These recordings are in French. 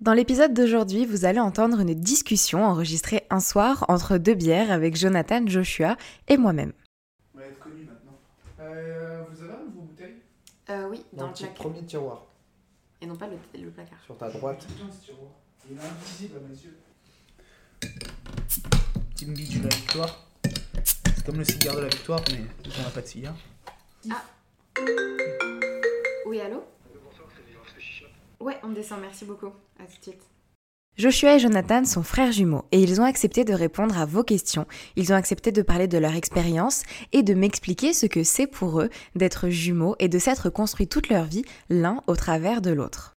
Dans l'épisode d'aujourd'hui, vous allez entendre une discussion enregistrée un soir entre deux bières avec Jonathan, Joshua et moi-même. On va être connu maintenant. Euh, vous avez un de vos bouteilles Euh, oui, Dans le petit premier tiroir, Et non pas le, le placard. sur ta droite. Putain, ce tiroir. Il est invisible à mes yeux. Team Beach de la victoire. C'est comme le cigare de la victoire, mais on n'a pas de cigare. Oui, allô? Ouais, on descend, merci beaucoup. À tout de suite. Joshua et Jonathan sont frères jumeaux et ils ont accepté de répondre à vos questions. Ils ont accepté de parler de leur expérience et de m'expliquer ce que c'est pour eux d'être jumeaux et de s'être construits toute leur vie l'un au travers de l'autre.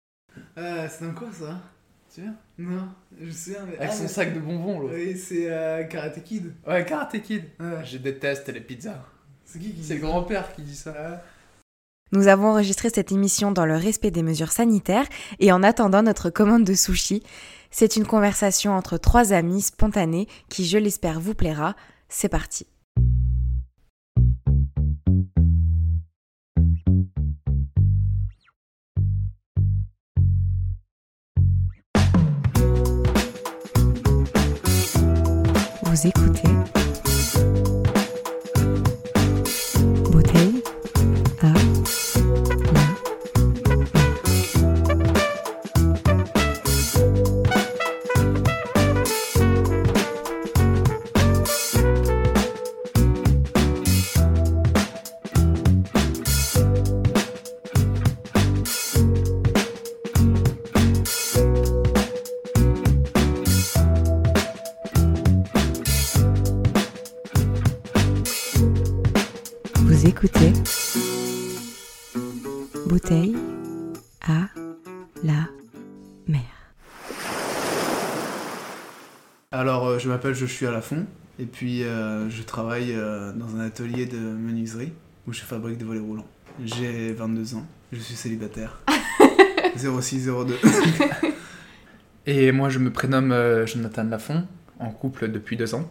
Euh, c'est dans quoi ça? Tu viens? Non, je me souviens. Mais... Avec Ah, son mais- sac de bonbons, l'autre. Oui, c'est euh, Karate Kid. Ouais, Karate Kid. Ouais. Je déteste les pizzas. C'est qui qui C'est le grand-père qui dit ça. Nous avons enregistré cette émission dans le respect des mesures sanitaires et en attendant notre commande de sushi. C'est une conversation entre trois amis spontanés qui, je l'espère, vous plaira. C'est parti. Vous écoutez m'appelle Joshua Lafont et puis euh, je travaille euh, dans un atelier de menuiserie où je fabrique des volets roulants. J'ai 22 ans, je suis célibataire. 0602. Et moi, je me prénomme euh, Jonathan Lafont, en couple depuis deux ans.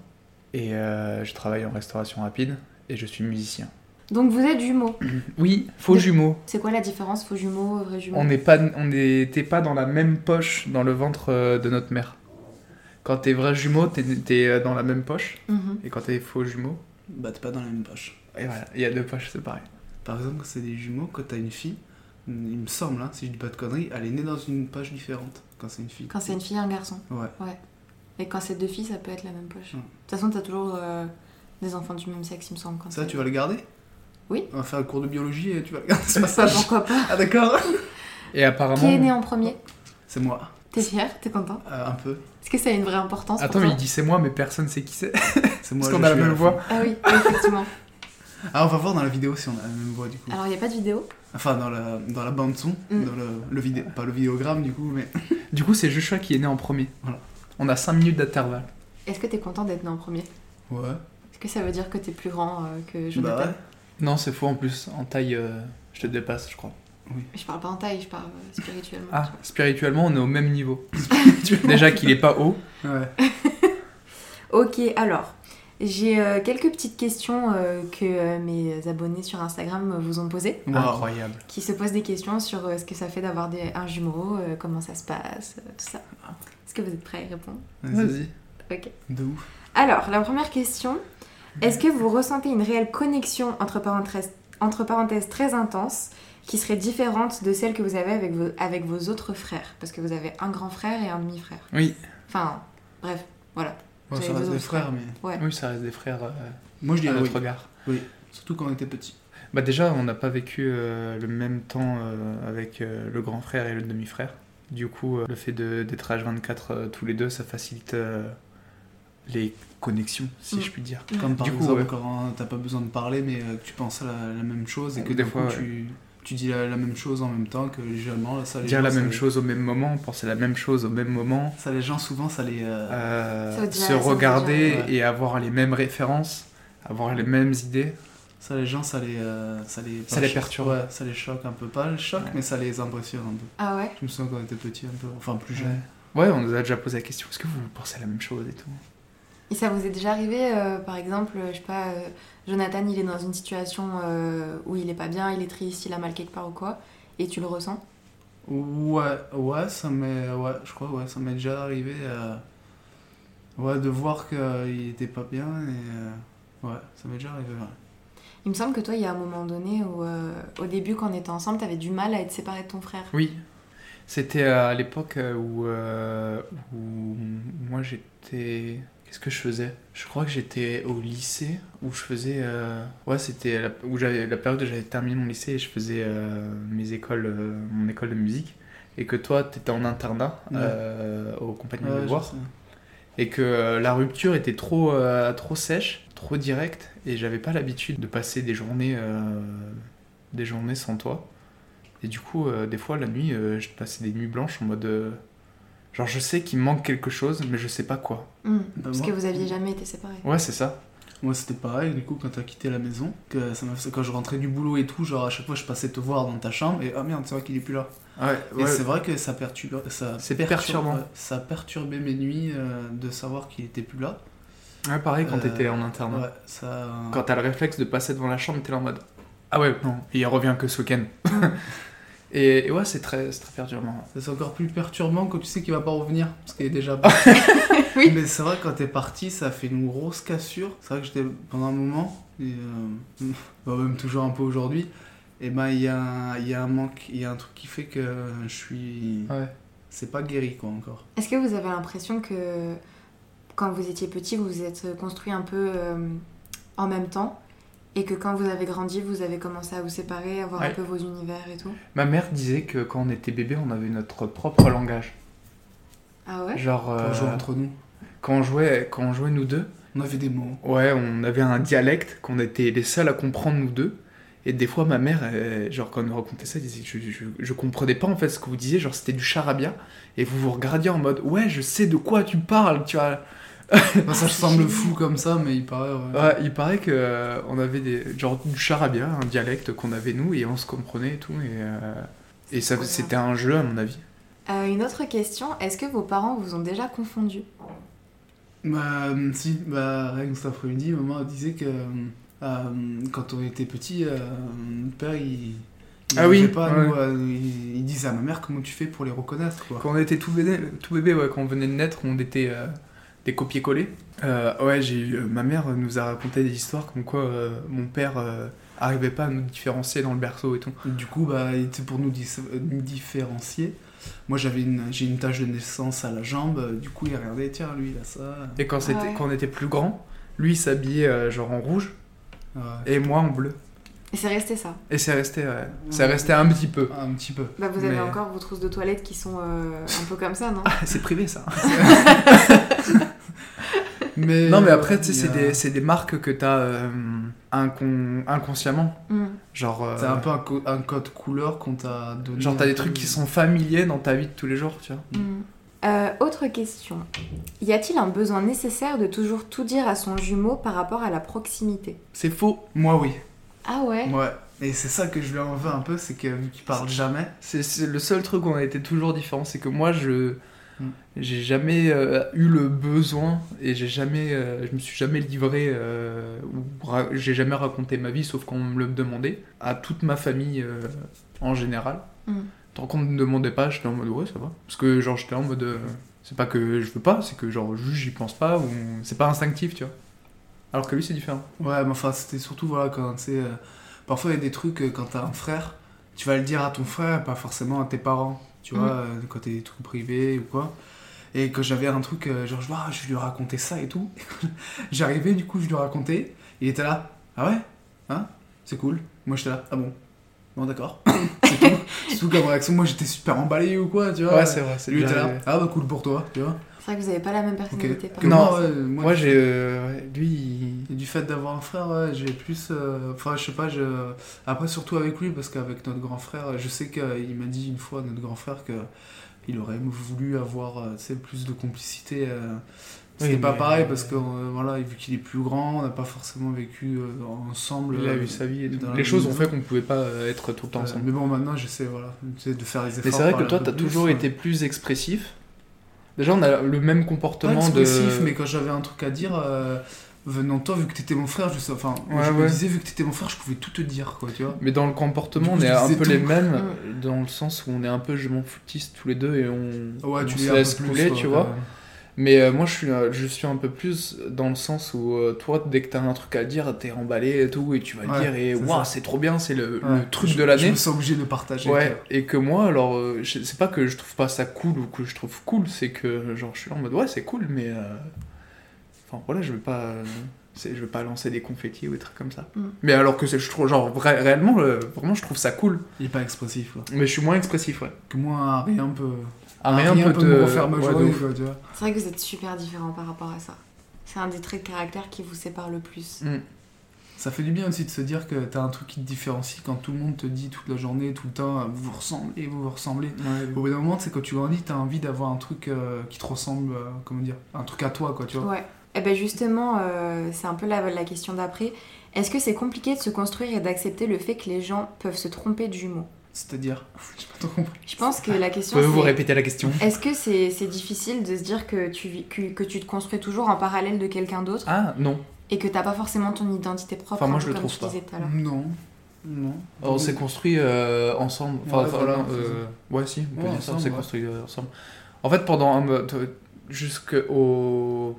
Et je travaille en restauration rapide et je suis musicien. Donc vous êtes jumeaux. Oui, faux De- jumeaux. C'est quoi la différence faux jumeaux, vrai jumeaux? On n'est pas, on n'était pas dans la même poche dans le ventre de notre mère. Quand t'es vrai jumeau, t'es, t'es euh, dans la même poche. Mhm. Et quand t'es faux jumeau, bah, t'es pas dans la même poche. et voilà, il y a deux poches, c'est pareil. Par exemple, quand c'est des jumeaux, quand t'as une fille, il me semble, hein, si je dis pas de conneries, elle est née dans une poche différente quand c'est une fille. Quand c'est une fille et un garçon. Ouais. Et quand c'est deux filles, ça peut être la même poche. Mm. De toute façon, t'as toujours euh, des enfants du même sexe, il me semble. Quand Ça, c'est- tu vas le garder? Oui. On va faire un cours de biologie et tu vas le garder ce Bah, passage. pourquoi pas Ah, d'accord Et apparemment. Qui est né en premier? C'est moi, T'es fier? T'es content? Euh, un peu. Est-ce que ça a une vraie importance Attends, pour mais toi il dit c'est moi, mais personne sait qui c'est. C'est moi. Parce qu'on a la même voix. Ah oui, oui, effectivement. Ah, on va voir dans la vidéo si on a la même voix du coup. Alors, il n'y a pas de vidéo? Enfin, dans la, dans la bande son, Mm. dans le, le vidéo, pas le vidéogramme du coup, mais. Du coup, c'est Joshua qui est né en premier. Voilà. On a 5 minutes d'intervalle. Est-ce que t'es content d'être né en premier? Ouais. Est-ce que ça veut dire que t'es plus grand euh, que Jonathan? Bah ouais. Non, c'est faux en plus. En taille, euh, je te dépasse, je crois. Je parle pas en taille, je parle euh, spirituellement. Ah, spirituellement, on est au même niveau. Déjà qu'il est pas haut. Ouais. Ok, alors, j'ai euh, quelques petites questions euh, que euh, mes abonnés sur Instagram vous ont posées, Wow. Incroyable. qui se posent des questions sur euh, ce que ça fait d'avoir des, un jumeau, euh, comment ça se passe, euh, tout ça. Est-ce que vous êtes prêts à y répondre? Vas-y. Ok. De ouf. Alors, la première question, est-ce que vous ressentez une réelle connexion entre parenthèses, entre parenthèses très intense qui serait différente de celle que vous avez avec vos, avec vos autres frères Parce que vous avez un grand frère et un demi-frère. Oui, Enfin, bref, voilà. Vous ça reste des autres frères, mais Ouais. oui, ça reste des frères euh, moi je à dirais oui. notre regard. oui. Surtout quand on était petit. Bah déjà, on n'a pas vécu euh, le même temps euh, avec euh, le grand frère et le demi-frère. Du coup, euh, le fait de- d'être H24 euh, tous les deux, ça facilite euh, les connexions, si Mm. je puis dire. Comme par Du coup, exemple ouais. quand t'as pas besoin de parler, mais euh, que tu penses à la, la même chose et que Des fois, ouais. tu, tu dis la, même chose en même temps que légèrement. Ça, les Dire gens, la ça même les- chose au même moment, penser la même chose au même moment, Ça, les gens, souvent, ça les. euh, euh, Ça veut dire- se regarder Ouais. et avoir les mêmes références, avoir les mêmes idées. Ça, les gens, ça les. euh, ça les, Ça les perturbe. Ouais, ça les choque un peu. Pas le choc, Ouais. mais ça les impressionne un peu. Ah ouais Je me souviens quand on était petit, un peu. Enfin, plus jeune. Ouais. Ouais, on nous a déjà posé la question est-ce que vous pensez la même chose et tout? Et ça vous est déjà arrivé, euh, par exemple, je sais pas, euh, Jonathan, il est dans une situation euh, où il est pas bien, il est triste, il a mal quelque part ou quoi, et tu le ressens? Ouais, ouais, ça m'est. Ouais, je crois, ouais, ça m'est déjà arrivé. euh, Ouais, de voir qu'il était pas bien et. euh, Ouais, ça m'est déjà arrivé, ouais. Il me semble que toi, il y a un moment donné où, euh, au début, quand on était ensemble, t'avais du mal à être séparé de ton frère. Oui, c'était à l'époque où, euh, où moi j'étais. Qu'est-ce que je faisais? Je crois que j'étais au lycée où je faisais. euh, Ouais, c'était la, où j'avais la période où j'avais terminé mon lycée et je faisais euh, mes écoles, euh, mon école de musique. Et que toi, t'étais en internat Ouais. aux compagnies Ouais, de sais. Et que la rupture était trop, trop sèche, trop directe. Et j'avais pas l'habitude de passer des journées, des journées sans toi. Et du coup, des fois, la nuit, je passais des nuits blanches en mode. Euh, genre, je sais qu'il manque quelque chose, mais je sais pas quoi. Hmm, Bah, Parce moi- que vous aviez jamais été séparés. Ouais, c'est ça. Moi, c'était pareil, du coup, quand t'as quitté la maison, que ça m'a fait- quand je rentrais du boulot et tout, genre à chaque fois, je passais te voir dans ta chambre et ah merde, c'est vrai qu'il est plus là. Ouais, Et c'est vrai que ça perturbe, ça C'est perturbe- perturbant. ouais, ça perturbait mes nuits euh, de savoir qu'il était plus là. Ouais, pareil quand Euh, t'étais en internat. Ouais, ça. Quand t'as le réflexe de passer devant la chambre, t'es là en mode. Ah ouais, non, il revient que ce week-end. et, et ouais, c'est très, très perturbant. C'est encore plus perturbant quand tu sais qu'il va pas revenir, parce qu'il est déjà Oui. Mais c'est vrai, quand t'es parti, ça fait une grosse cassure. C'est vrai que j'étais pendant un moment, et euh, bah, même toujours un peu aujourd'hui, et ben il y, a y a un manque, il y a un truc qui fait que je suis. Ouais. C'est pas guéri quoi encore. Est-ce que vous avez l'impression que quand vous étiez petit, vous vous êtes construit un peu euh, en même temps? Et que quand vous avez grandi, vous avez commencé à vous séparer, à voir un peu vos univers et tout Ma mère disait que quand on était bébé, on avait notre propre langage. Ah ouais? Genre, euh, jouer entre nous. quand, on jouait, quand on jouait nous deux, On avait des mots. ouais, on avait un dialecte qu'on était les seuls à comprendre nous deux. Et des fois, ma mère, elle- genre, quand elle nous racontait ça, elle disait je, je, je comprenais pas en fait ce que vous disiez, genre c'était du charabia. Et vous vous regardiez en mode ouais, je sais de quoi tu parles, tu vois. Enfin, ça semble fou comme ça, mais il paraît. ouais. Ouais, il paraît que euh, on avait des genre du charabia, un dialecte qu'on avait nous et on se comprenait et tout et euh, et ça c'était un jeu à mon avis. Euh, Une autre question, est-ce que vos parents vous ont déjà confondu? Bah, si, bah, rien que cet après-midi, maman disait que euh, quand on était petit, euh, notre père, il. il Ah oui, pas nous, ouais. euh, il, il disait à ma mère comment tu fais pour les reconnaître, quoi. Quand on était tout bébé, tout bébé ouais, quand on venait de naître, on était euh, des copier-coller. Euh, ouais, j'ai eu- euh, ma mère nous a raconté des histoires comme quoi euh, mon père euh, arrivait pas à nous différencier dans le berceau et tout. Du coup, bah, il était pour nous, dis- nous différencier. Moi, j'avais une, j'ai une tache de naissance à la jambe. Du coup, il regardait, tiens, lui, il a ça. Et quand c'était ouais. quand on était plus grand, lui il s'habillait euh, genre en rouge Ouais. et moi en bleu. Et c'est resté ça Et c'est resté ouais, c'est resté un petit peu. Un petit peu. Bah vous avez Mais- encore vos trousses de toilette qui sont euh, un peu comme ça, non? C'est privé ça. Mais, Non mais après tu sais c'est a- des, c'est des marques que t'as euh, incon- inconsciemment. Hmm. Genre euh, C'est un peu un, co- un code couleur qu'on t'a donné. genre t'as des peu. trucs qui sont familiers dans ta vie de tous les jours, tu vois. Hmm. Euh, autre question. Y a-t-il un besoin nécessaire de toujours tout dire à son jumeau par rapport à la proximité? C'est faux. Moi, oui. Ah ouais? Ouais. Et c'est ça que je lui en veux un peu, c'est que vu qu'il parle jamais. C'est c'est le seul truc où on a été toujours différent, c'est que moi je Mm. j'ai jamais euh, eu le besoin et j'ai jamais euh, je me suis jamais livré euh, ou j'ai jamais raconté ma vie sauf qu'on me le demandait à toute ma famille euh, en général. Mm. Tant qu'on me demandait pas, j'étais en mode ouais ça va parce que genre j'étais en mode euh, c'est pas que je veux pas, c'est que genre juste j'y pense pas ou c'est pas instinctif, tu vois. Alors que lui c'est différent. Ouais, mais enfin, c'était surtout, voilà, quand tu sais. euh, parfois, il y a des trucs, quand t'as un frère, tu vas le dire à ton frère, pas forcément à tes parents, tu Mm. vois, euh, quand t'es des trucs privés ou quoi. Et que j'avais un truc, euh, genre, je, vois, ah, je lui raconter ça et tout. J'arrivais, du coup, je lui racontais. Il était là, ah ouais? Hein? C'est cool. Moi, j'étais là, ah bon? Bon, d'accord. c'est tout. Tout comme réaction. Moi, j'étais super emballé ou quoi, tu vois. Ouais, c'est vrai. Lui, était là, ah bah cool pour toi, tu vois. C'est vrai que vous avez pas la même personnalité. Non. à moi, ça. ouais, moi, Moi, j'ai. euh, lui, il- du fait d'avoir un frère, ouais, j'ai plus. euh, Enfin, je sais pas, je... après, surtout avec lui, parce qu'avec notre grand frère, je sais qu'il m'a dit une fois, notre grand frère, que il aurait voulu avoir euh, tu plus de complicité. euh, C'était Oui, pas mais- pareil, parce que euh, voilà, vu qu'il est plus grand, on n'a pas forcément vécu euh, ensemble. il a euh, eu sa vie et tout. Les choses ont fait qu'on pouvait pas euh, être tout le temps euh, ensemble. mais bon, maintenant, j'essaie voilà, tu sais, de faire les efforts. Mais c'est vrai que toi, t'as plus, toujours ouais. été plus expressif. Déjà, on a le même Pas comportement expressif, de. mais quand j'avais un truc à dire, euh, venant de toi, vu que t'étais mon frère, je sais, enfin, Ouais, je me ouais. disais, vu que t'étais mon frère, je pouvais tout te dire, quoi, tu vois. Mais dans le comportement, coup, on est un peu tout. les mêmes, dans le sens où on est un peu je m'en foutiste tous les deux et on, Ouais, on tu se l'es un peu laisse plus, couler, quoi, tu vois. Mais euh, moi, je suis, euh, je suis un peu plus dans le sens où euh, toi, dès que t'as un truc à dire, t'es emballé et tout, et tu vas le Ouais, dire, et c'est waouh, c'est trop bien, c'est le, Ouais. le truc Je- de Je l'année. me sens obligé de partager. Ouais, et que moi, alors, euh, je- c'est pas que je trouve pas ça cool ou que je trouve cool, c'est que genre je suis là en mode ouais, c'est cool, mais. euh, Enfin voilà, je veux pas. euh, Je veux pas lancer des confettis ou des trucs comme ça. Mm. Mais alors que je trouve, genre, vrai- réellement, euh, vraiment, je trouve ça cool. Il est pas expressif, quoi. Mais je suis moins expressif, ouais. Que moi, rien peut. Ah, rien, peut peut te. me refaire ma ouais, de journée, vois. C'est vrai que vous êtes super différents par rapport à ça. C'est un des traits de caractère qui vous sépare le plus. Mm. Ça fait du bien aussi de se dire que t'as un truc qui te différencie quand tout le monde te dit toute la journée, tout le temps, euh, vous vous ressemblez, vous vous ressemblez. Ouais, Au bout d'un moment, c'est quand tu grandis, t'as envie d'avoir un truc euh, qui te ressemble, euh, comment dire, un truc à toi, quoi, tu vois. Ouais. Et ben justement, euh, c'est un peu la, la question d'après. Est-ce que c'est compliqué de se construire et d'accepter le fait que les gens peuvent se tromper de jumeaux C'est-à-dire, j'ai pas trop compris. Je pense que la question Pouvez-vous répéter la question? est-ce que c'est c'est difficile de se dire que tu, vis- que, que tu te construis toujours en parallèle de quelqu'un d'autre Ah non. et que t'as pas forcément ton identité propre Enfin, moi, un je le trouve pas. Non. Non. On s'est construit euh, ensemble. Enfin, Ouais, voilà, euh, ouais, si, on peut Ouais, dire ça. On s'est ouais. construit euh, ensemble. En fait, pendant un. Jusqu'au.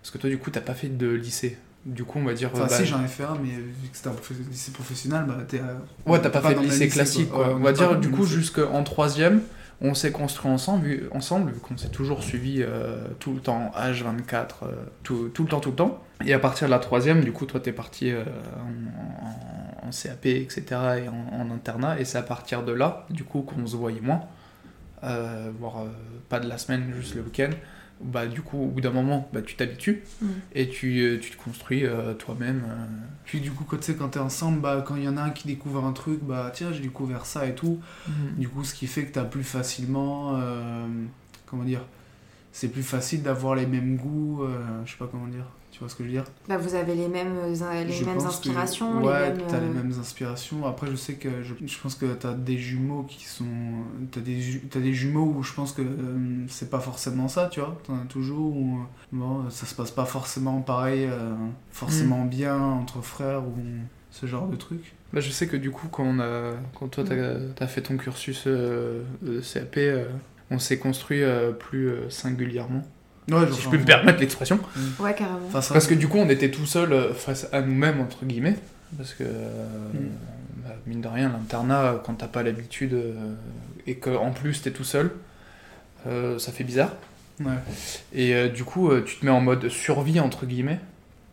Parce que toi, du coup, t'as pas fait de lycée. Du coup, on va dire. Enfin, euh, bah, si, j'en ai fait un, mais vu que c'était un lycée professionnel, bah t'es. euh, Ouais, t'as pas fait le lycée classique, quoi. on va dire, du coup, jusqu'en troisième, on s'est construit ensemble, vu, ensemble, vu qu'on s'est toujours suivi euh, tout le temps, H24, euh, tout, tout le temps, tout le temps. Et à partir de la troisième, du coup, toi, t'es parti euh, en, en- en CAP, etc., et en, en internat, et c'est à partir de là, du coup, qu'on se voyait moins, voire pas de la semaine, juste le week-end. Bah, du coup, au bout d'un moment, bah, tu t'habitues, Mm. et tu, euh, tu te construis euh, toi-même. euh, Puis du coup, quand tu sais, quand t'es ensemble, bah, quand il y en a un qui découvre un truc, bah tiens, j'ai découvert ça et tout. Du coup, ce qui fait que t'as plus facilement. euh, comment dire C'est plus facile d'avoir les mêmes goûts, euh, je sais pas comment dire. Tu vois ce que je veux dire? Bah, vous avez les mêmes, euh, les Je mêmes que- inspirations, Ouais, les mêmes. t'as les euh, mêmes inspirations. Après, je sais que je, je pense que t'as des jumeaux qui sont. T'as des, t'as des jumeaux où je pense que euh, c'est pas forcément ça, tu vois. T'en as toujours où. euh, Bon, ça se passe pas forcément pareil, euh, forcément Mm. bien entre frères ou ce genre de truc. Bah, je sais que du coup, quand, on a, quand toi, t'as as fait ton cursus euh, de CAP, euh, on s'est construit euh, plus euh, singulièrement. Ouais, Si je peux me permettre l'expression. Ouais, carrément. Enfin, Parce que du coup, on était tout seul euh, face à nous-mêmes, entre guillemets. Parce que, euh, Mm. bah, mine de rien, l'internat, quand t'as pas l'habitude euh, et qu'en plus t'es tout seul, euh, ça fait bizarre. Ouais. Et euh, du coup, euh, tu te mets en mode survie, entre guillemets.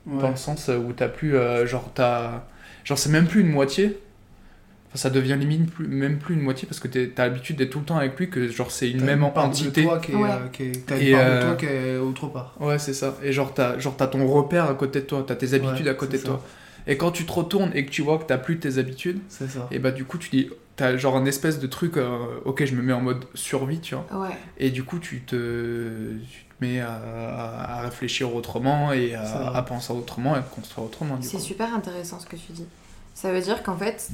Ouais. dans le sens où t'as plus euh, genre t'as genre c'est même plus une moitié enfin, ça devient limite plus, même plus une moitié parce que t'as l'habitude d'être tout le temps avec lui que genre c'est une même part entité De toi qui est, Ouais. euh, qui est- t'as Et, une part de toi qui est autre part. ouais c'est ça et genre t'as genre t'as ton repère à côté de toi t'as tes habitudes Ouais, à côté de toi et quand tu te retournes et que tu vois que t'as plus tes habitudes C'est ça. et bah du coup tu dis t'as genre un espèce de truc euh, ok je me mets en mode survie tu vois Ouais. et du coup tu te tu te mets à, à- réfléchir autrement et à, penser autrement et à construire autrement du C'est coup. super intéressant ce que tu dis. Ça veut dire qu'en fait,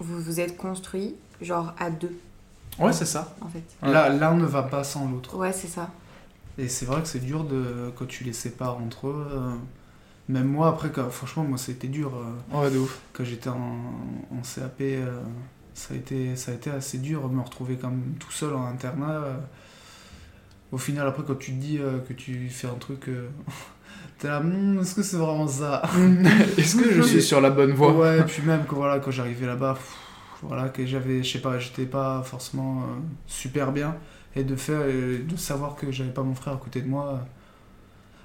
vous vous êtes construit genre à deux, ouais c'est ça en fait. Là, l'un ne va pas sans l'autre. Ouais, c'est ça. Et c'est vrai que c'est dur de quand tu les sépares entre eux. euh, Même moi, après, quand- franchement, moi, c'était dur. euh, ouais de ouf Quand j'étais en, en CAP, euh, ça, a été, ça a été assez dur de me retrouver comme tout seul en internat. euh. Au final, après, quand tu te dis euh, que tu fais un truc, euh, t'es là, Hum, est-ce que c'est vraiment ça Est-ce que je suis sur la bonne voie Ouais, et puis même que voilà, quand j'arrivais là-bas, voilà, que j'avais, je sais pas, j'étais pas forcément euh, super bien. Et de faire, de savoir que j'avais pas mon frère à côté de moi.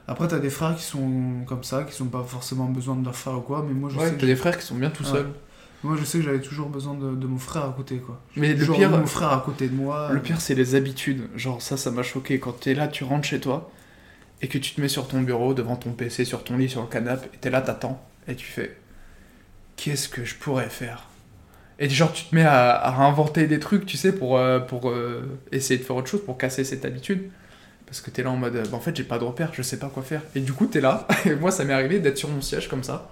Après, t'as des frères qui sont comme ça, qui sont pas forcément besoin de leur frère ou quoi, mais moi je Ouais, sais t'as des frères qui sont bien tout Ouais. seuls. moi, je sais que j'avais toujours besoin de, de mon frère à côté, quoi. Mais le pire, mon frère à côté de moi. le pire, c'est les habitudes. Genre, ça, ça m'a choqué. Quand t'es là, tu rentres chez toi et que tu te mets sur ton bureau, devant ton PC, sur ton lit, sur le canapé, et t'es là, t'attends, et tu fais Qu'est-ce que je pourrais faire? Et genre, tu te mets à, réinventer des trucs, tu sais, pour, euh, pour euh, essayer de faire autre chose, pour casser cette habitude. Parce que t'es là en mode, bah, en fait, j'ai pas de repère, je sais pas quoi faire. Et du coup, t'es là, et moi, ça m'est arrivé d'être sur mon siège comme ça.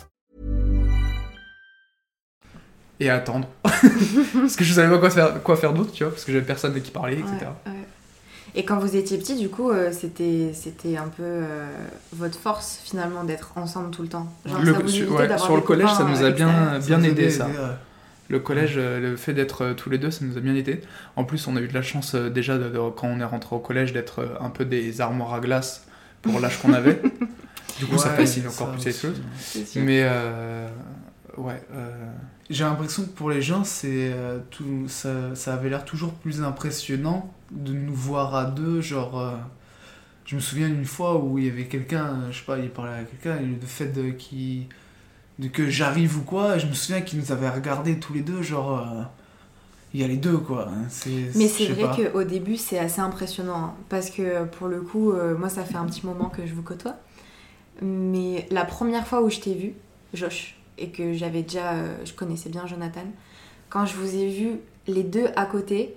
Et attendre. parce que je savais pas quoi faire, quoi faire d'autre, tu vois, parce que j'avais personne avec qui parler, etc. Ouais, ouais. Et quand vous étiez petit, du coup, euh, c'était c'était un peu euh, votre force finalement d'être ensemble tout le temps? Genre, Le- ça vous sur- ouais, le collège, copains, ça nous a euh, bien, bien aidé ça. ouais. Le collège, euh, le fait d'être euh, tous les deux, ça nous a bien aidé. En plus, on a eu de la chance euh, déjà de- de- quand on est rentré au collège d'être euh, un peu des armoires à glace pour l'âge qu'on avait. Du coup, ça facilite encore ça plus les choses. Mais euh, ouais, euh, J'ai l'impression que pour les gens, c'est euh, tout, ça, ça avait l'air toujours plus impressionnant de nous voir à deux. Genre, euh, je me souviens d'une fois où il y avait quelqu'un, je sais pas, il parlait à quelqu'un, et le fait de, qui, de que j'arrive ou quoi, je me souviens qu'ils nous avaient regardé tous les deux, genre, euh, il y a les deux quoi. hein, Mais c'est vrai qu'au début, c'est assez impressionnant. hein, parce que pour le coup, euh, moi, ça fait un petit moment que je vous côtoie. Mais la première fois où je t'ai vu, Josh, et que j'avais déjà. euh, je connaissais bien Jonathan, quand je vous ai vu les deux à côté,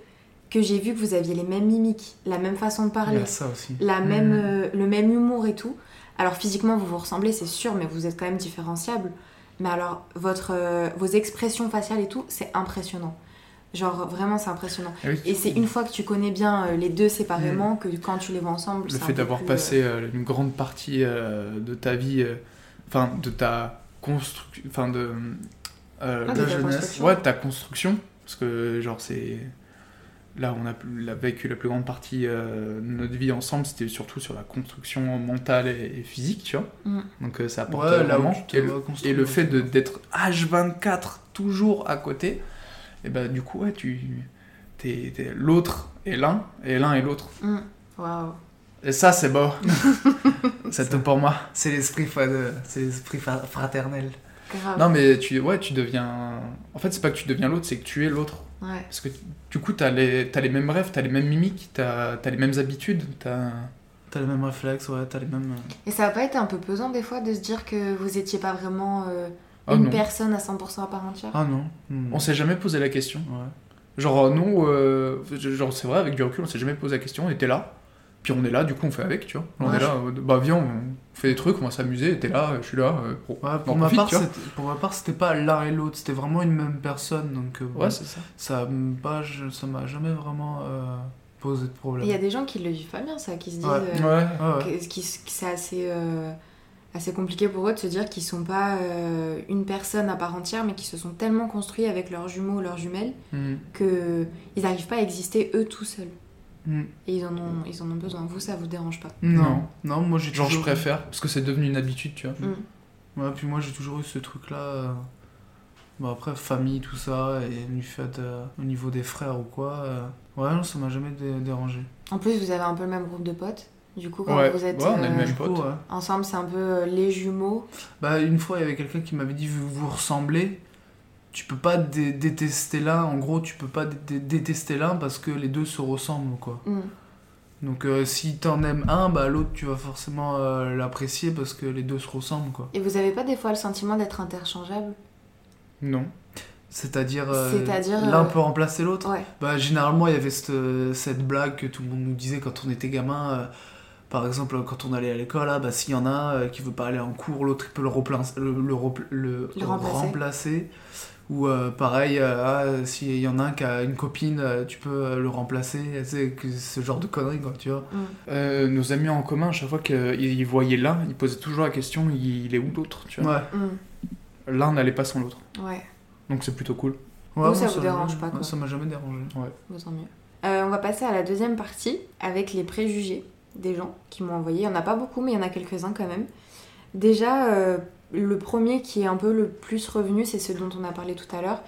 que j'ai vu que vous aviez les mêmes mimiques, la même façon de parler, ça aussi. la même, Mhm. euh, le même humour et tout. Alors physiquement, vous vous ressemblez, c'est sûr, mais vous êtes quand même différenciables. Mais alors, votre, euh, vos expressions faciales et tout, c'est impressionnant. Genre, vraiment, c'est impressionnant. ah oui, Et c'est une fois que tu connais bien euh, les deux séparément que quand tu les vois ensemble. le fait d'avoir plus, passé euh, une grande partie euh, de ta vie, euh, enfin de ta construction, enfin de euh, Ah, de ta jeunesse. construction. ouais de ta construction, parce que genre c'est là où on a, on a vécu la plus grande partie euh, de notre vie ensemble, c'était surtout sur la construction mentale et, et physique, tu vois. Mm. Donc euh, ça apporte Ouais, vraiment. et, le, et fait de- d'être H24 toujours à côté, et bah du coup ouais tu t'es, l'autre est l'un et l'un est l'autre. Mm. Waouh. Et ça c'est beau. c'est tout pour moi. C'est l'esprit, c'est fraternel. Grave. Non mais tu ouais tu deviens. En fait c'est pas que tu deviens l'autre, c'est que tu es l'autre. Ouais. Parce que du coup t'as les t'as les mêmes rêves, t'as les mêmes mimiques, t'as as les mêmes habitudes, t'as. T'as les mêmes réflexes, ouais, t'as les mêmes. euh, Et ça va pas être un peu pesant des fois de se dire que vous étiez pas vraiment euh, Ah une personne à 100% à part entière? Ah non. Hmm. On s'est jamais posé la question. Ouais. Genre, euh, non, euh, genre, c'est vrai, avec du recul, on s'est jamais posé la question, on était là. Puis on est là, du coup, on fait avec, tu vois. On Ouais, est là, euh, bah viens, on fait des trucs, on va s'amuser, t'es là, je suis là. euh, pour- Ouais, ma profite, part, pour ma part, c'était pas l'un et l'autre, c'était vraiment une même personne. Donc, euh, Ouais, c'est ça. ça m'a pas- je- ça m'a jamais vraiment euh, posé de Et problème. Il y a des gens qui le vivent pas bien, ça, qui se disent Ouais. euh, Ouais. Ouais, ouais. que, qui- que c'est assez, euh, assez compliqué pour eux de se dire qu'ils sont pas euh, une personne à part entière, mais qui se sont tellement construits avec leurs jumeaux ou leurs jumelles Mm. qu'ils n'arrivent pas à exister eux tout seuls. Et ils en ont, ils en ont besoin. Vous, ça vous dérange pas Non, non, moi j'ai Genre, je toujours... préfère, parce que c'est devenu une habitude, tu vois. Mm. Ouais, puis moi j'ai toujours eu ce truc-là. euh, Bon, après, famille, tout ça, et du fait euh, au niveau des frères ou quoi. euh, Ouais, non, ça m'a jamais dé- dérangé. En plus, vous avez un peu le même groupe de potes. Du coup, quand Ouais. vous êtes Ouais, on a le euh, même coup, pote. ouais. ensemble, c'est un peu euh, les jumeaux. Bah, une fois, il y avait quelqu'un qui m'avait dit vous vous ressemblez. Tu peux pas dé- détester l'un, en gros, tu peux pas dé- dé- détester l'un parce que les deux se ressemblent, quoi. Mm. Donc, euh, si t'en aimes un, bah l'autre, tu vas forcément euh, l'apprécier parce que les deux se ressemblent, quoi. Et vous avez pas des fois le sentiment d'être interchangeable? Non. C'est-à-dire, euh, l'un euh, peut remplacer l'autre? Ouais. Bah, généralement, il y avait cette, euh, cette blague que tout le monde nous disait quand on était gamin. par exemple, quand on allait à l'école, là, bah, s'il y en a un euh, qui veut pas aller en cours, l'autre il peut le, le, le le Le remplacer. remplacer. Ou euh, pareil, euh, ah, s'il y en a un qui a une copine, euh, tu peux euh, le remplacer. C'est ce genre de conneries, quoi, tu vois. Mm. Euh, nos amis en commun, à chaque fois qu'ils voyaient l'un, ils posaient toujours la question il est où l'autre tu vois. Ouais. Mm. L'un n'allait pas sans l'autre. Ouais, Donc c'est plutôt cool. Ouais, ça moi, vous dérange pas, ouais, quoi. Ça m'a jamais dérangé. bon, tant mieux. Euh, on va passer à la deuxième partie avec les préjugés des gens qui m'ont envoyé. Il n'y en a pas beaucoup, mais il y en a quelques-uns quand même. Déjà, euh, le premier qui est un peu le plus revenu, c'est ce dont on a parlé tout à l'heure.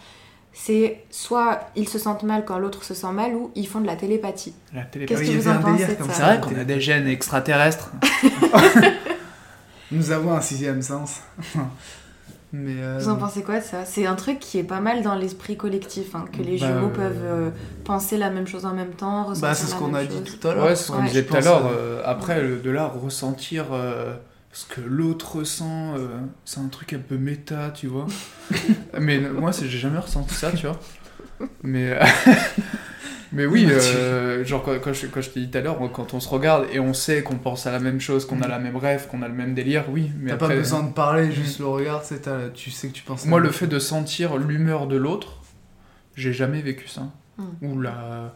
C'est soit ils se sentent mal quand l'autre se sent mal, ou ils font de la télépathie. La télé- Qu'est-ce que vous en pensez de ça C'est vrai qu'on a des gènes extraterrestres. Nous avons un sixième sens. Mais. euh, Vous en pensez quoi de ça? C'est un truc qui est pas mal dans l'esprit collectif, hein, que les Bah, jumeaux euh, peuvent euh, penser la même chose en même temps, ressentir Bah, c'est ce qu'on a dit tout à l'heure. Ouais, c'est ce qu'on Ouais. disait Je tout à pense, l'heure. après, le- de là, ressentir euh, ce que l'autre ressent, euh, c'est un truc un peu méta, tu vois. Mais moi, c'est- j'ai jamais ressenti ça, tu vois. Mais, euh, mais oui, euh, genre quand, quand je, quand je t'ai dit tout à l'heure, quand on se regarde et on sait qu'on pense à la même chose, qu'on a la même rêve, qu'on a le même délire, oui. Mais T'as pas besoin de parler, juste le regard, c'est tu sais que tu penses. à Moi, le fait chose. de sentir l'humeur de l'autre, j'ai jamais vécu ça. Mm. Ou la...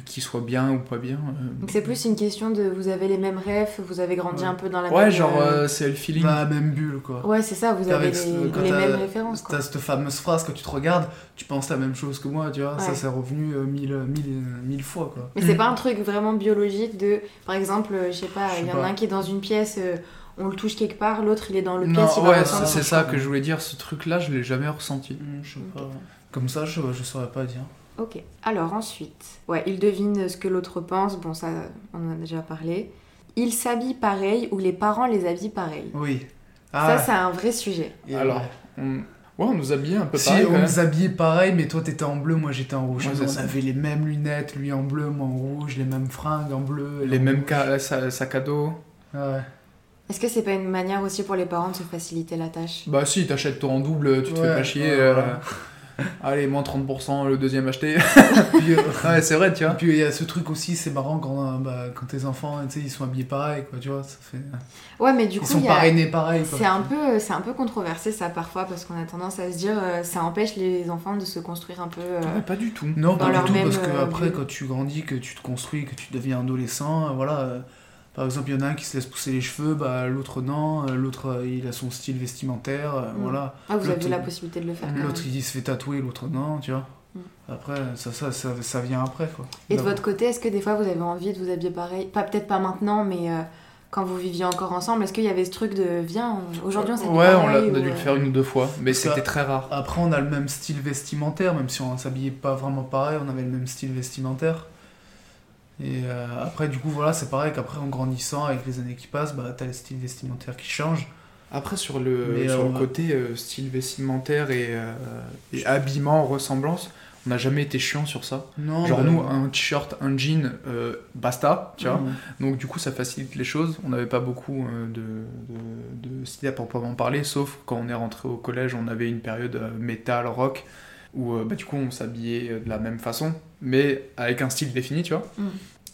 qu'il soit bien ou pas bien. euh, Donc c'est plus une question de vous avez les mêmes rêves, vous avez grandi Ouais. un peu dans la Ouais, même... genre, euh, euh, c'est le feeling. La même bulle, quoi. Ouais, c'est ça, vous avez les, ce- mêmes références. Quoi. T'as cette fameuse phrase, quand tu te regardes, tu penses la même chose que moi, tu vois. Ça, c'est revenu euh, mille, mille, mille fois, quoi. Mais c'est pas un truc vraiment biologique de, par exemple, euh, je sais pas, il y en a un qui est dans une pièce, euh, on le touche quelque part, l'autre il est dans le Non, pièce, il ouais, c'est ça que je voulais dire. Ce truc-là, je l'ai jamais ressenti. Hmm, je sais pas. Comme ça, je, je saurais pas dire. Ok. Alors ensuite, ouais, il devine ce que l'autre pense. Bon, ça, on en a déjà parlé. Il s'habille pareil ou les parents les habillent pareil? Oui. Ça, Ah, c'est un vrai sujet. et Alors, ouais. on... Ouais, on nous habillait un peu Si, pareil. on quand même. nous habillait pareil, mais toi t'étais en bleu, moi j'étais en rouge. Ouais, on ça. avait les mêmes lunettes, lui en bleu, moi en rouge, les mêmes fringues en bleu. Les en mêmes ca- sa- sacs à dos. Ouais. Est-ce que c'est pas une manière aussi pour les parents de se faciliter la tâche? Bah si, t'achètes toi en double, tu te Ouais, fais pas chier. ouais, euh, voilà. Allez, moins 30%, le deuxième acheté. Puis, euh, ouais, c'est vrai, tu Et vois. puis il y a ce truc aussi, c'est marrant quand, euh, bah, quand tes enfants, tu sais, ils sont habillés pareil, quoi, tu vois, ça fait... Ouais, mais du Ils coup, sont il y a- parrainés pareil, quoi. c'est un peu, c'est un peu controversé ça parfois parce qu'on a tendance à se dire, euh, ça empêche les enfants de se construire un peu. euh, Ouais, pas du tout. Non, dans pas leur du tout, même, parce que euh, après, quand tu grandis, que tu te construis, que tu deviens adolescent, euh, voilà... par exemple, il y en a un qui se laisse pousser les cheveux, bah, l'autre non, euh, l'autre euh, il a son style vestimentaire, euh, Mm. voilà. Ah, vous avez la possibilité de le faire. L'autre il se fait tatouer, l'autre non, tu vois. Mm. Après, ça, ça, ça, ça vient après, quoi. Et de votre côté, est-ce que des fois vous avez envie de vous habiller pareil? Pas peut-être pas maintenant, mais euh, quand vous viviez encore ensemble, est-ce qu'il y avait ce truc de viens, aujourd'hui on s'habille Ouais, on, pareil on a ou, dû le faire une ou deux fois, mais c'était très rare. Après, on a le même style vestimentaire, même si on s'habillait pas vraiment pareil, on avait le même style vestimentaire. Et euh, après, du coup, voilà, c'est pareil qu'après, en grandissant, avec les années qui passent, bah, t'as le style vestimentaire qui change. Après, sur le, Mais, sur euh, le côté euh, style vestimentaire et, euh, et habillement, ressemblance, on n'a jamais été chiant sur ça. Non, Genre bah, nous, un t-shirt, un jean, euh, basta, tu vois. Donc du coup, ça facilite les choses. On n'avait pas beaucoup euh, de, de, de style à proprement parler, sauf quand on est rentré au collège, on avait une période euh, métal, rock, où euh, bah, du coup on s'habillait euh, de la même façon, mais avec un style défini, tu vois. Mm.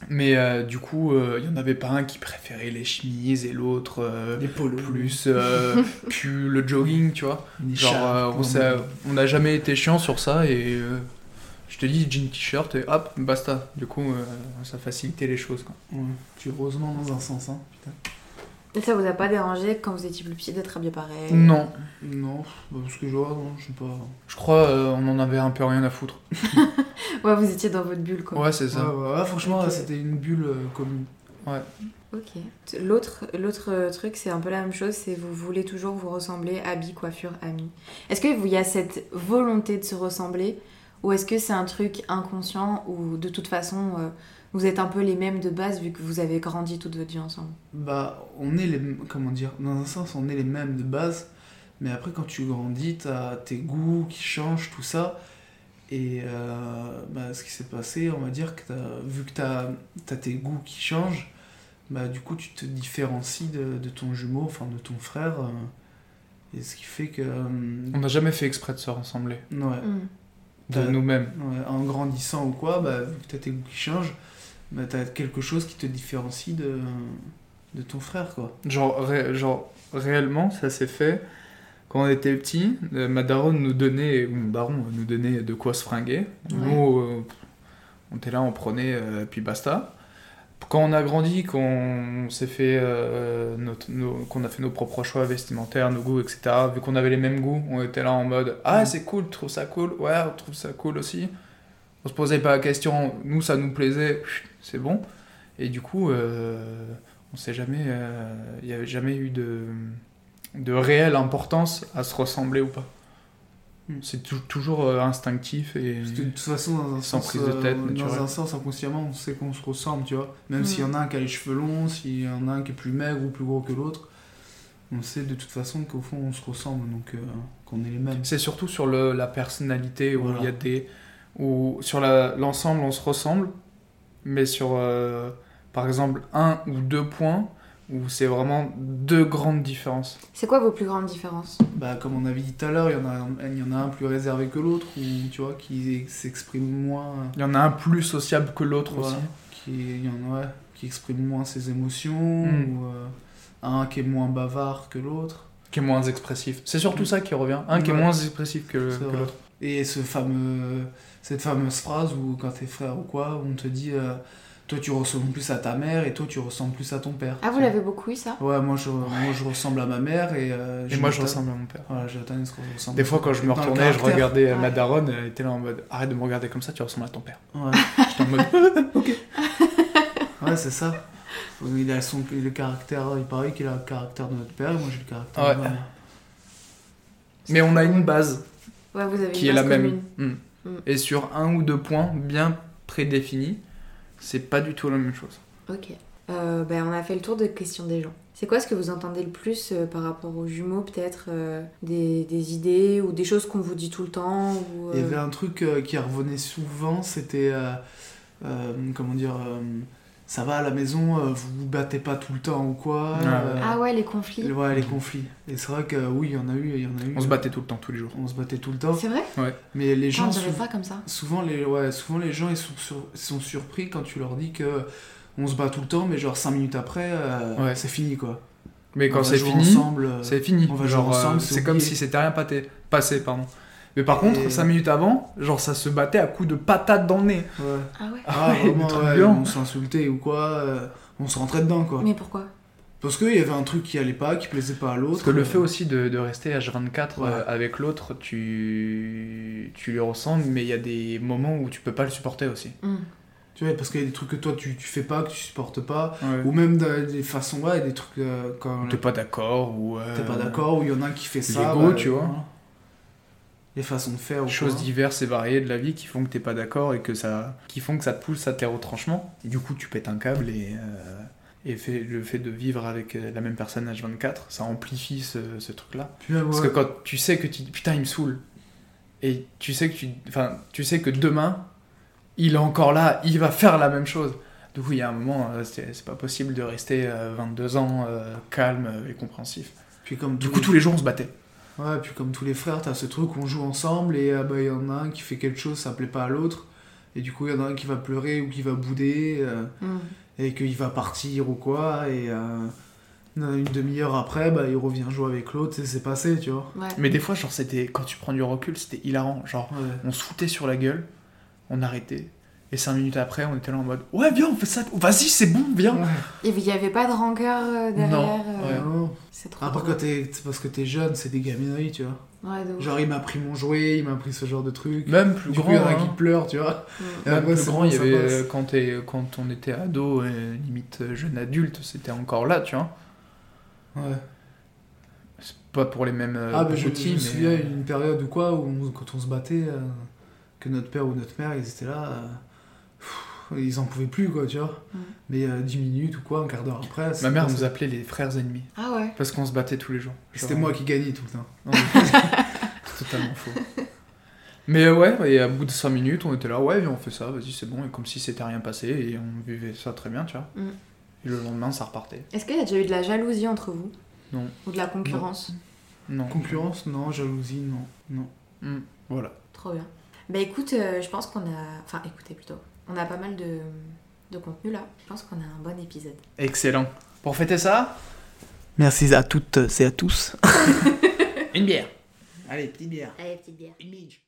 Mais euh, du coup, euh, il y en avait pas un qui préférait les chemises et l'autre euh, plus pull, le jogging, tu vois. Genre, on n'a jamais été chiant sur ça et je te dis jean t-shirt et hop, basta. Du coup, ça facilitait les choses. Quoi. Ouais. Tu es heureusement dans un sens, hein. Putain. Et ça vous a pas dérangé quand vous étiez plus petit d'être habillé pareil? Non, Non, bah, parce que je vois, non, je sais pas. je crois euh, on en avait un peu rien à foutre. Ouais, vous étiez dans votre bulle quoi. Ouais, c'est Ouais, ça. ouais, ouais, franchement, c'était une bulle euh, commune. Ok. L'autre, l'autre euh, truc, c'est un peu la même chose, c'est vous voulez toujours vous ressembler, habits, coiffure, amis. Est-ce que vous y a cette volonté de se ressembler, ou est-ce que c'est un truc inconscient, ou de toute façon euh, vous êtes un peu les mêmes de base vu que vous avez grandi toute votre vie ensemble Bah, on est les. Comment dire Dans un sens, on est les mêmes de base, mais après, quand tu grandis, t'as tes goûts qui changent, tout ça. Et euh, bah, ce qui s'est passé, on va dire que vu que t'as as tes goûts qui changent, bah, du coup, tu te différencies de, de ton jumeau, enfin de ton frère. euh, et ce qui fait que. euh, On n'a jamais fait exprès de se ressembler, ouais. Hmm. de nous-mêmes. Ouais, en grandissant ou quoi, bah, vu que t'as tes goûts qui changent, bah, t'as quelque chose qui te différencie de, de ton frère, quoi. Genre, ré- genre, réellement, ça s'est fait quand on était petit. euh, ma daronne nous donnait, ou mon daron nous donnait de quoi se fringuer. Nous, euh, on était là, on prenait, euh, puis basta. Quand on a grandi, qu'on s'est fait, euh, notre- nos- qu'on a fait nos propres choix vestimentaires, nos goûts, etc. Vu qu'on avait les mêmes goûts, on était là en mode ah c'est cool, tu trouves ça cool, ouais on trouve ça cool aussi. On se posait pas la question, nous ça nous plaisait, c'est bon. Et du coup, euh, on s'est jamais, euh, il y avait jamais eu de de réelle importance à se ressembler ou pas. Hmm. C'est tou- toujours euh, instinctif et Parce que de toute façon, dans un Sans sens, prise de tête, euh, dans un sens inconsciemment, on sait qu'on se ressemble, tu vois. Même Mm. s'il y en a un qui a les cheveux longs, s'il y en a un qui est plus maigre ou plus gros que l'autre, on sait de toute façon qu'au fond on se ressemble, donc euh, qu'on est les mêmes. C'est surtout sur le, la personnalité où Voilà. il y a des. où sur l'ensemble on se ressemble, mais sur euh, par exemple un ou deux points où c'est vraiment deux grandes différences. C'est quoi vos plus grandes différences? Bah, comme on avait dit tout à l'heure, il y, en a un- il y en a un plus réservé que l'autre, ou tu vois, qui s'exprime moins. Il y en a un plus sociable que l'autre aussi. Qui, il y en a, ouais, qui exprime moins ses émotions, Mm. ou euh, un qui est moins bavard que l'autre. Qui est moins expressif. C'est surtout ça qui revient. Un qui est moins expressif que, que l'autre. Et ce fameux, cette fameuse phrase où quand t'es frère ou quoi, on te dit euh, toi tu ressembles plus à ta mère et toi tu ressembles plus à ton père. Ah, vous l'avez beaucoup eu ça? Ouais, moi je, moi je ressemble à ma mère et. euh, Et moi je ressemble à mon père. Voilà, qu'on ressemble Des fois quand je me retournais, je regardais euh, ma Ouais. daronne, elle était là en mode arrête de me regarder comme ça, tu ressembles à ton père. Ouais, J'étais en mode ok. ouais c'est ça. Il a son, le caractère, il paraît qu'il a le caractère de notre père et moi j'ai le caractère Ouais. de ma mère. Mais on a une base Ouais, vous avez qui une est la même. commune. Mm. Mm. Et sur un ou deux points bien prédéfinis, c'est pas du tout la même chose. Ok. Euh, ben, on a fait le tour des questions des gens. C'est quoi ce que vous entendez le plus euh, par rapport aux jumeaux Peut-être euh, des, des idées ou des choses qu'on vous dit tout le temps ou, Il y avait un truc euh, qui revenait souvent, c'était. euh, euh, comment dire. Euh, ça va à la maison, euh, vous vous battez pas tout le temps ou quoi. Ouais. euh, Ah ouais, les conflits. Ouais, les conflits. Et c'est vrai que oui, il y en a eu, il y en a eu. On se battait tout le temps, tous les jours. On se battait tout le temps. C'est vrai Mais les gens, sou- pas comme ça. souvent, les, ouais, souvent les gens ils sont, sur- sont surpris quand tu leur dis que on se bat tout le temps, mais genre 5 minutes après, euh, Ouais. c'est fini quoi. Mais On quand va c'est jouer fini, ensemble, euh, c'est fini. on va jouer Genre, euh, ensemble, c'est comme si c'était rien pâté- passé. Pardon. Mais par contre, Et- 5 minutes avant, genre ça se battait à coups de patates dans le nez. ouais. Ah ouais Ah, ouais, vraiment, des trucs ouais, on s'insultait ou quoi, euh, on se rentrait dedans quoi. Mais pourquoi? Parce qu'il y avait un truc qui allait pas, qui plaisait pas à l'autre. Parce que le euh, fait aussi de, de rester H24 Ouais. euh, avec l'autre, tu, tu lui ressembles, mais il y a des moments où tu peux pas le supporter aussi. Hmm. Tu vois, parce qu'il y a des trucs que toi tu, tu fais pas, que tu supportes pas, Ouais. ou même de- des façons, ouais, des trucs euh, quand T'es pas d'accord ou. euh, t'es pas d'accord, ou il y en a un qui fait ça. l'ego, bah, tu vois. voilà. Les façons de faire. ou choses quoi. diverses et variées de la vie qui font que t'es pas d'accord et que ça qui font que ça te pousse à tes retranchements et du coup tu pètes un câble et euh, et fait, le fait de vivre avec euh, la même personne H24 ça amplifie ce, ce truc là Puis même, parce que quand tu sais que tu putain il me saoule Et tu sais que, tu, enfin, tu sais que demain, il est encore là, il va faire la même chose. Du coup, il y a un moment, euh, c'est pas possible de rester euh, 22 ans euh, calme et compréhensif. Puis comme Du tous coup, les- tous les jours, on se battait. Ouais, puis comme tous les frères, t'as ce truc où on joue ensemble et euh, bah, il y en a un qui fait quelque chose, ça plaît pas à l'autre. Et du coup, il y en a un qui va pleurer ou qui va bouder euh, Mm. et qu'il va partir ou quoi. Et euh, une demi-heure après, bah, il revient jouer avec l'autre, et c'est passé, tu vois. Ouais. Mais des fois, genre, c'était quand tu prends du recul, c'était hilarant. Genre, Ouais. on se foutait sur la gueule, on arrêtait. Et cinq minutes après, on était là en mode Ouais, viens, on fait ça. Vas-y, c'est bon, viens. Il n'y avait pas de rancœur euh, derrière. Non, euh, ouais. C'est trop Après, quand t'es, parce que t'es jeune, c'est des gamineries, tu vois. Ouais. Genre, il m'a pris mon jouet, il m'a pris ce genre de truc. Même plus du grand. coup, il y en a hein. qui pleurent, tu vois. Mm. Et Même après, plus grand, il y avait euh, quand, t'es- quand on était ado, et limite euh, jeune adulte, c'était encore là, tu vois. Ouais. C'est pas pour les mêmes euh, Ah, mais je, je petits, me mais- souviens une période où quoi, où on- quand on se battait, euh, que notre père ou notre mère, ils étaient là, euh, pff, ils en pouvaient plus, quoi, tu vois. Mais euh, 10 minutes ou quoi, un quart d'heure après. Ma mère nous appelait les frères ennemis. Ah ouais. Parce qu'on se battait tous les jours. C'était moi qui gagnais tout le temps. Non, totalement faux. Mais euh, ouais, et à bout de 5 minutes, on était là, ouais, viens, on fait ça, vas-y, c'est bon, et comme si c'était rien passé, et on vivait ça très bien, tu vois. Mm. Et le lendemain, ça repartait. Est-ce qu'il y a déjà eu de la jalousie entre vous? Non. Ou de la concurrence? Non. Concurrence, non. Jalousie, non. Non. Mm, Voilà. Trop bien. Bah écoute, euh, je pense qu'on a... Enfin, écoutez plutôt. On a pas mal de, de contenu là. Je pense qu'on a un bon épisode. Excellent. Pour fêter ça, Merci à toutes et à tous. une bière. Allez, petite bière. Allez, petite bière. Une.